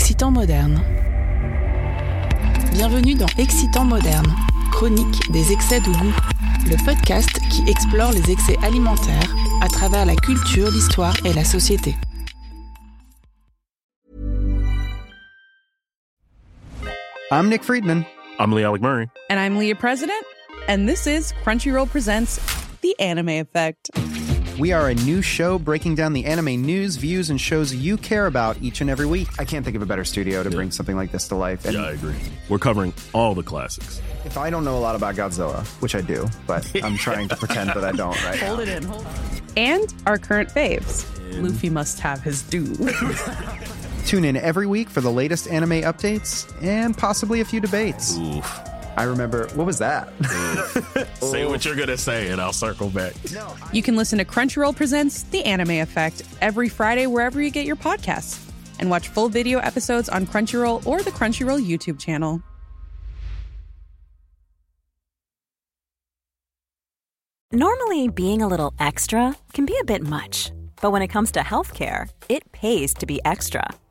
Excitant moderne. Bienvenue dans Excitant moderne, chronique des excès de goût, le podcast qui explore les excès alimentaires à travers la culture, l'histoire et la société. I'm Nick Friedman. I'm Lee Alec Murray. And I'm Leah President. And this is Crunchyroll Presents The Anime Effect. We are a new show breaking down the anime news, views, and shows you care about each and every week. I can't think of a better studio to bring something like this to life. And Yeah, I agree. We're covering all the classics. if I don't know a lot about Godzilla, which I do, but I'm trying to pretend that I don't right now. Hold it in, hold And our current faves. Luffy must have his due. Tune in every week for the latest anime updates and possibly a few debates. Oof. I remember, what was that? Say what you're gonna say, and I'll circle back. you can listen to Crunchyroll Presents The Anime Effect every Friday wherever you get your podcasts. And watch full video episodes on Crunchyroll or the Crunchyroll YouTube channel. Normally, being a little extra can be a bit much, but when it comes to healthcare, it pays to be extra.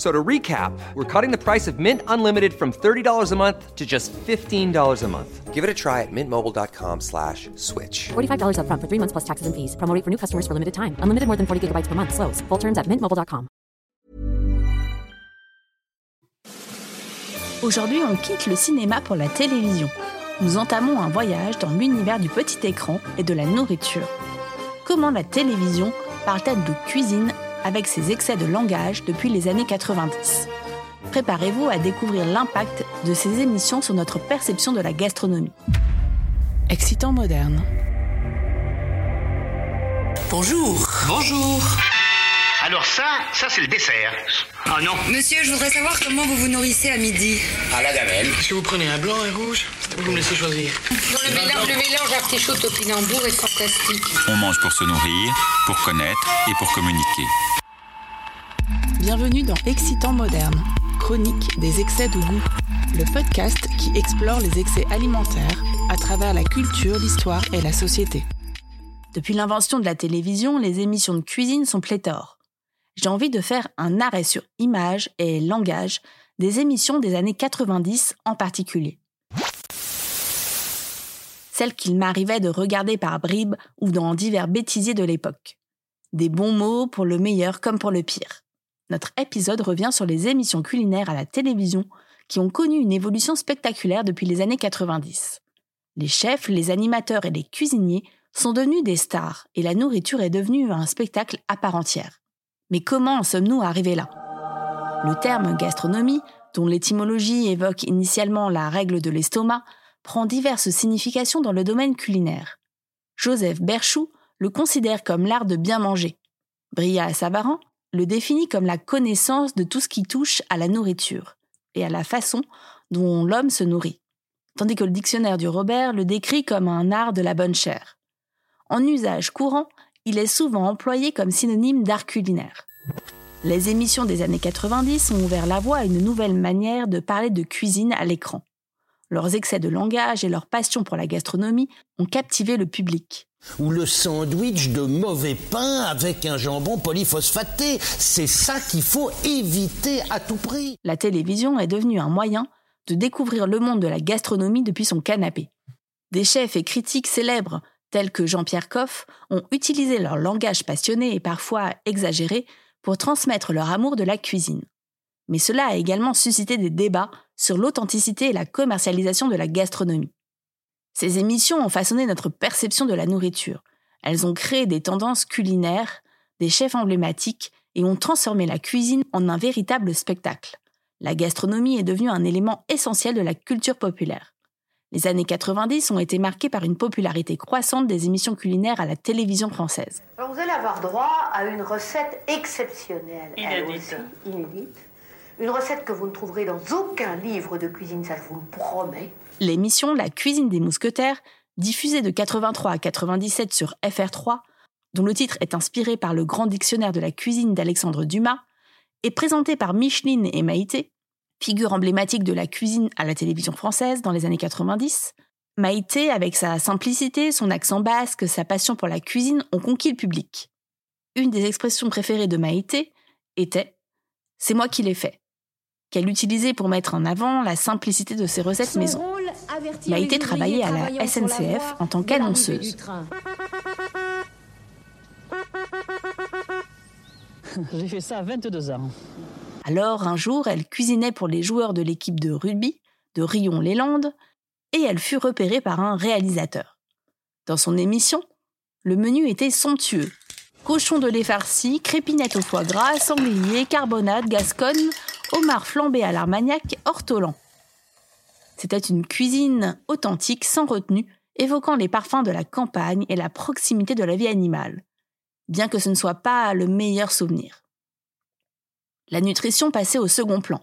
So to recap, we're cutting the price of Mint Unlimited from $30 a month to just $15 a month. Give it a try at mintmobile.com slash switch. $45 upfront for three months plus taxes and fees. Promo rate for new customers for limited time. Unlimited more than 40 gigabytes per month. Slows. Full terms at mintmobile.com. Aujourd'hui, on quitte le cinéma pour la télévision. Nous entamons un voyage dans l'univers du petit écran et de la nourriture. Comment la télévision parle-t-elle de cuisine avec ses excès de langage depuis les années 90 Préparez-vous à découvrir l'impact de ces émissions sur notre perception de la gastronomie. Excitant moderne. Bonjour. Bonjour. Alors ça, ça c'est le dessert. Ah non, Monsieur, je voudrais savoir comment vous vous nourrissez à midi. à la gamelle. Est-ce que vous prenez un blanc et rouge Vous me laissez choisir. le mélange, le mélange artichaut topinambour est fantastique. On mange pour se nourrir, pour connaître et pour communiquer. Bienvenue dans Excitant moderne, chronique des excès de goût, le podcast qui explore les excès alimentaires à travers la culture, l'histoire et la société. Depuis l'invention de la télévision, les émissions de cuisine sont pléthores. J'ai envie de faire un arrêt sur image et langage des émissions des années 90 en particulier. Celles qu'il m'arrivait de regarder par bribes ou dans divers bêtisiers de l'époque. Des bons mots pour le meilleur comme pour le pire notre épisode revient sur les émissions culinaires à la télévision qui ont connu une évolution spectaculaire depuis les années 90. Les chefs, les animateurs et les cuisiniers sont devenus des stars et la nourriture est devenue un spectacle à part entière. Mais comment en sommes-nous arrivés là? Le terme gastronomie, dont l'étymologie évoque initialement la règle de l'estomac, prend diverses significations dans le domaine culinaire. Joseph Berchou le considère comme l'art de bien manger. Bria Savarin le définit comme la connaissance de tout ce qui touche à la nourriture et à la façon dont l'homme se nourrit, tandis que le dictionnaire du Robert le décrit comme un art de la bonne chair. En usage courant, il est souvent employé comme synonyme d'art culinaire. Les émissions des années 90 ont ouvert la voie à une nouvelle manière de parler de cuisine à l'écran. Leurs excès de langage et leur passion pour la gastronomie ont captivé le public. Ou le sandwich de mauvais pain avec un jambon polyphosphaté. C'est ça qu'il faut éviter à tout prix. la télévision est devenue un moyen de découvrir le monde de la gastronomie depuis son canapé. Des chefs et critiques célèbres tels que Jean-Pierre Coff ont utilisé leur langage passionné et parfois exagéré pour transmettre leur amour de la cuisine. Mais cela a également suscité des débats sur l'authenticité et la commercialisation de la gastronomie. Ces émissions ont façonné notre perception de la nourriture. Elles ont créé des tendances culinaires, des chefs emblématiques et ont transformé la cuisine en un véritable spectacle. La gastronomie est devenue un élément essentiel de la culture populaire. Les années 90 ont été marquées par une popularité croissante des émissions culinaires à la télévision française. Alors vous allez avoir droit à une recette exceptionnelle, elle Inédite. aussi, inédite. Une recette que vous ne trouverez dans aucun livre de cuisine, ça je vous le promets. L'émission La cuisine des mousquetaires, diffusée de 83 à 97 sur FR3, dont le titre est inspiré par le grand dictionnaire de la cuisine d'Alexandre Dumas, est présentée par Micheline et Maïté, figure emblématique de la cuisine à la télévision française dans les années 90. Maïté, avec sa simplicité, son accent basque, sa passion pour la cuisine, ont conquis le public. Une des expressions préférées de Maïté était C'est moi qui l'ai fait, qu'elle utilisait pour mettre en avant la simplicité de ses recettes maison. Maïté travaillait à la SNCF en tant qu'annonceuse. J'ai fait ça à 22 ans. Alors, un jour, elle cuisinait pour les joueurs de l'équipe de rugby de Rion-les-Landes et elle fut repérée par un réalisateur. Dans son émission, le menu était somptueux. Cochon de lait farci, crépinette au foie gras, sanglier, carbonade, gasconne, homard flambé à l'armagnac, ortolan. C'était une cuisine authentique sans retenue, évoquant les parfums de la campagne et la proximité de la vie animale, bien que ce ne soit pas le meilleur souvenir. La nutrition passait au second plan,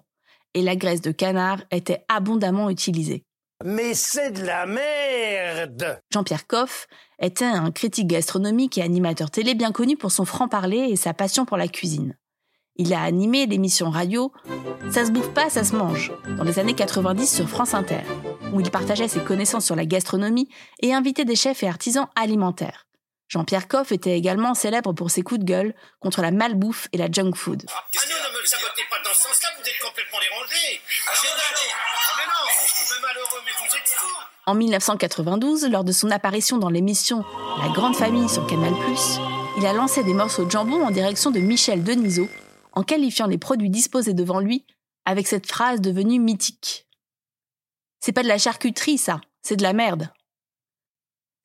et la graisse de canard était abondamment utilisée. Mais c'est de la merde Jean-Pierre Coff était un critique gastronomique et animateur télé bien connu pour son franc-parler et sa passion pour la cuisine. Il a animé l'émission radio Ça se bouffe pas, ça se mange dans les années 90 sur France Inter, où il partageait ses connaissances sur la gastronomie et invitait des chefs et artisans alimentaires. Jean-Pierre Coff était également célèbre pour ses coups de gueule contre la malbouffe et la junk food. Ah non, ne me sabotez pas dans ce sens-là, vous êtes complètement dérangé. Génial. Ah mais non, mais malheureux, mais vous êtes fou. En 1992, lors de son apparition dans l'émission La Grande Famille sur Canal+, il a lancé des morceaux de jambon en direction de Michel Denisot, en qualifiant les produits disposés devant lui avec cette phrase devenue mythique. C'est pas de la charcuterie, ça, c'est de la merde.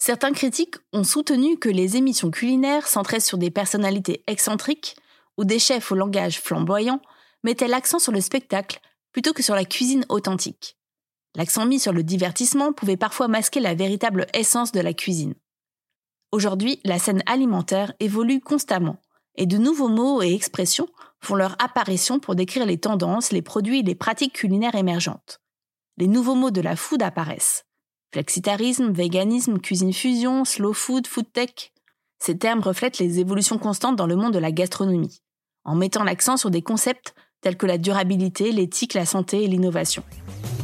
Certains critiques ont soutenu que les émissions culinaires centrées sur des personnalités excentriques ou des chefs au langage flamboyant mettaient l'accent sur le spectacle plutôt que sur la cuisine authentique. L'accent mis sur le divertissement pouvait parfois masquer la véritable essence de la cuisine. Aujourd'hui, la scène alimentaire évolue constamment, et de nouveaux mots et expressions font leur apparition pour décrire les tendances, les produits et les pratiques culinaires émergentes. Les nouveaux mots de la food apparaissent. Flexitarisme, véganisme, cuisine fusion, slow food, food tech. Ces termes reflètent les évolutions constantes dans le monde de la gastronomie, en mettant l'accent sur des concepts tels que la durabilité, l'éthique, la santé et l'innovation.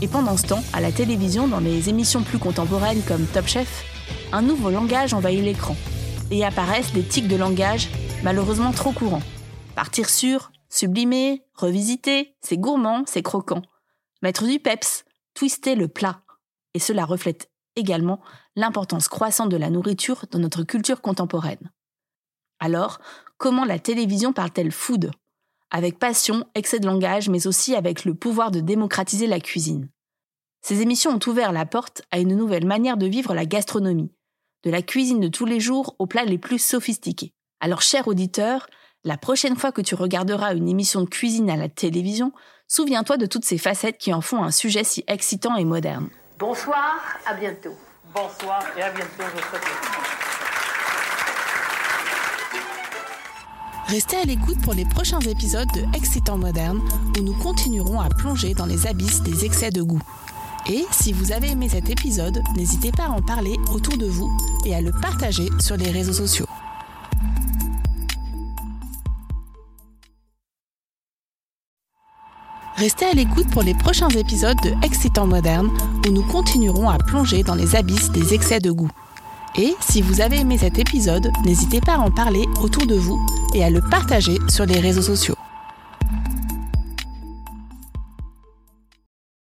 Et pendant ce temps, à la télévision, dans les émissions plus contemporaines comme Top Chef, un nouveau langage envahit l'écran et apparaissent des tics de langage malheureusement trop courants. Partir sur, sublimer, revisiter, c'est gourmand, c'est croquant. Mettre du peps, twister le plat. Et cela reflète également l'importance croissante de la nourriture dans notre culture contemporaine. Alors, comment la télévision parle-t-elle food? Avec passion, excès de langage, mais aussi avec le pouvoir de démocratiser la cuisine. Ces émissions ont ouvert la porte à une nouvelle manière de vivre la gastronomie, de la cuisine de tous les jours aux plats les plus sophistiqués. Alors, cher auditeur, la prochaine fois que tu regarderas une émission de cuisine à la télévision, souviens-toi de toutes ces facettes qui en font un sujet si excitant et moderne. Bonsoir, à bientôt. Bonsoir et à bientôt, je souhaite. Restez à l'écoute pour les prochains épisodes de Excitant Moderne où nous continuerons à plonger dans les abysses des excès de goût. Et si vous avez aimé cet épisode, n'hésitez pas à en parler autour de vous et à le partager sur les réseaux sociaux. Restez à l'écoute pour les prochains épisodes de Excitant Moderne où nous continuerons à plonger dans les abysses des excès de goût. Et si vous avez aimé cet épisode, n'hésitez pas à en parler autour de vous et à le partager sur les réseaux sociaux.